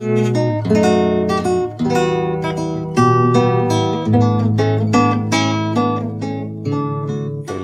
El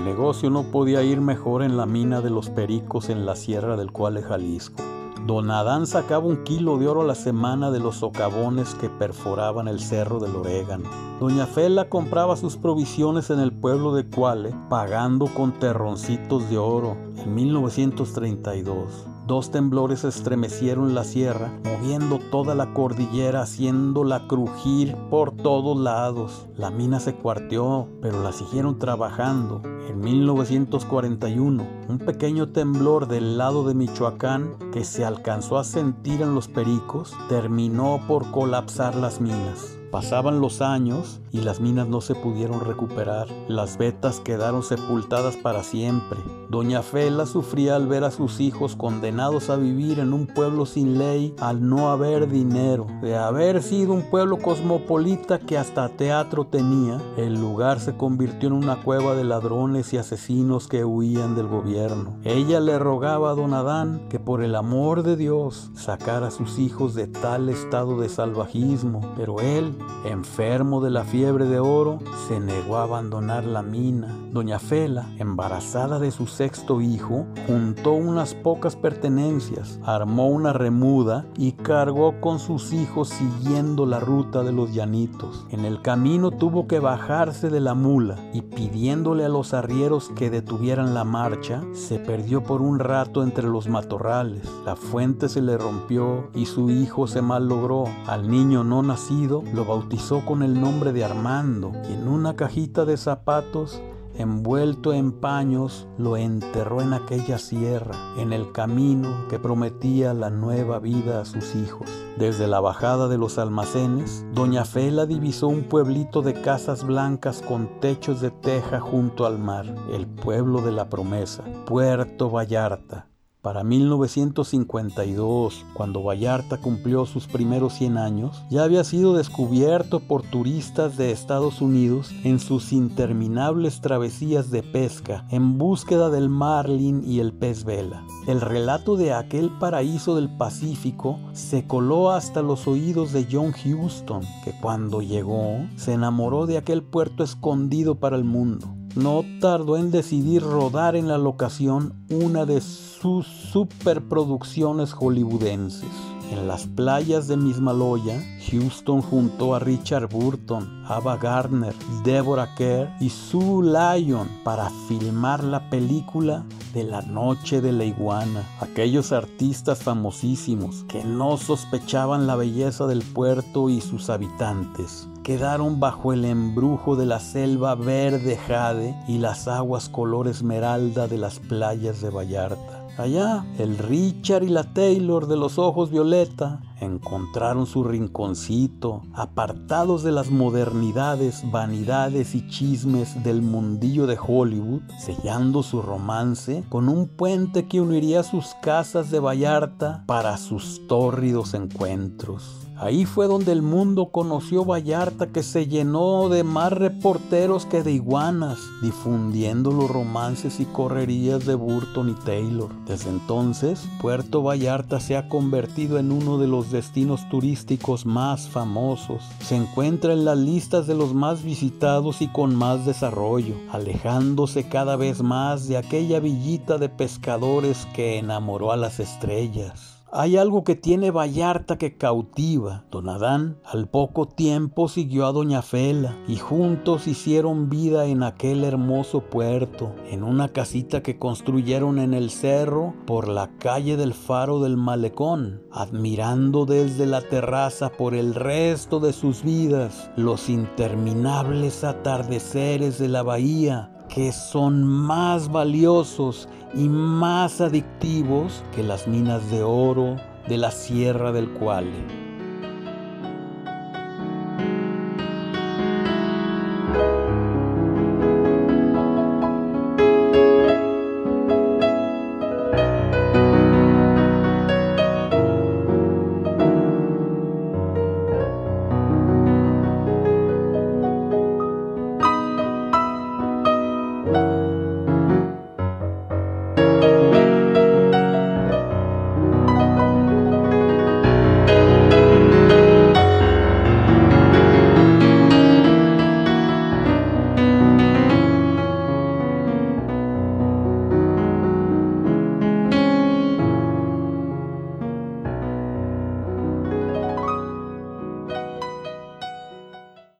negocio no podía ir mejor en la mina de los Pericos en la Sierra del Cuale, Jalisco. Don Adán sacaba un kilo de oro a la semana de los socavones que perforaban el cerro del Orégano. Doña Fela compraba sus provisiones en el pueblo de Cuale, pagando con terroncitos de oro en 1932. Dos temblores estremecieron la sierra, moviendo toda la cordillera, haciéndola crujir por todos lados. La mina se cuarteó, pero la siguieron trabajando. En 1941, un pequeño temblor del lado de Michoacán que se alcanzó a sentir en los pericos terminó por colapsar las minas. Pasaban los años y las minas no se pudieron recuperar. Las vetas quedaron sepultadas para siempre. Doña Fela sufría al ver a sus hijos condenados a vivir en un pueblo sin ley al no haber dinero. De haber sido un pueblo cosmopolita que hasta teatro tenía, el lugar se convirtió en una cueva de ladrones y asesinos que huían del gobierno. Ella le rogaba a don Adán que por el amor de Dios sacara a sus hijos de tal estado de salvajismo, pero él enfermo de la fiebre de oro, se negó a abandonar la mina. Doña Fela, embarazada de su sexto hijo, juntó unas pocas pertenencias, armó una remuda y cargó con sus hijos siguiendo la ruta de los llanitos. En el camino tuvo que bajarse de la mula y pidiéndole a los arrieros que detuvieran la marcha, se perdió por un rato entre los matorrales. La fuente se le rompió y su hijo se logró. Al niño no nacido lo bautizó con el nombre de Armando y en una cajita de zapatos envuelto en paños, lo enterró en aquella sierra, en el camino que prometía la nueva vida a sus hijos. Desde la bajada de los almacenes, doña Fela divisó un pueblito de casas blancas con techos de teja junto al mar, el pueblo de la promesa, Puerto Vallarta. Para 1952, cuando Vallarta cumplió sus primeros 100 años, ya había sido descubierto por turistas de Estados Unidos en sus interminables travesías de pesca en búsqueda del marlin y el pez vela. El relato de aquel paraíso del Pacífico se coló hasta los oídos de John Houston, que cuando llegó se enamoró de aquel puerto escondido para el mundo. No tardó en decidir rodar en la locación una de sus superproducciones hollywoodenses. En las playas de Mismaloya, Houston juntó a Richard Burton, Ava Gardner, Deborah Kerr y Sue Lyon para filmar la película de la noche de la iguana. Aquellos artistas famosísimos que no sospechaban la belleza del puerto y sus habitantes quedaron bajo el embrujo de la selva verde jade y las aguas color esmeralda de las playas de Vallarta. Allá, el Richard y la Taylor de los ojos violeta encontraron su rinconcito, apartados de las modernidades, vanidades y chismes del mundillo de Hollywood, sellando su romance con un puente que uniría sus casas de Vallarta para sus tórridos encuentros. Ahí fue donde el mundo conoció Vallarta que se llenó de más reporteros que de iguanas, difundiendo los romances y correrías de Burton y Taylor. Desde entonces, Puerto Vallarta se ha convertido en uno de destinos turísticos más famosos. Se encuentra en las listas de los más visitados y con más desarrollo, alejándose cada vez más de aquella villita de pescadores que enamoró a las estrellas. Hay algo que tiene Vallarta que cautiva. Don Adán al poco tiempo siguió a Doña Fela y juntos hicieron vida en aquel hermoso puerto, en una casita que construyeron en el cerro por la calle del faro del malecón, admirando desde la terraza por el resto de sus vidas los interminables atardeceres de la bahía que son más valiosos y más adictivos que las minas de oro de la Sierra del Cuale.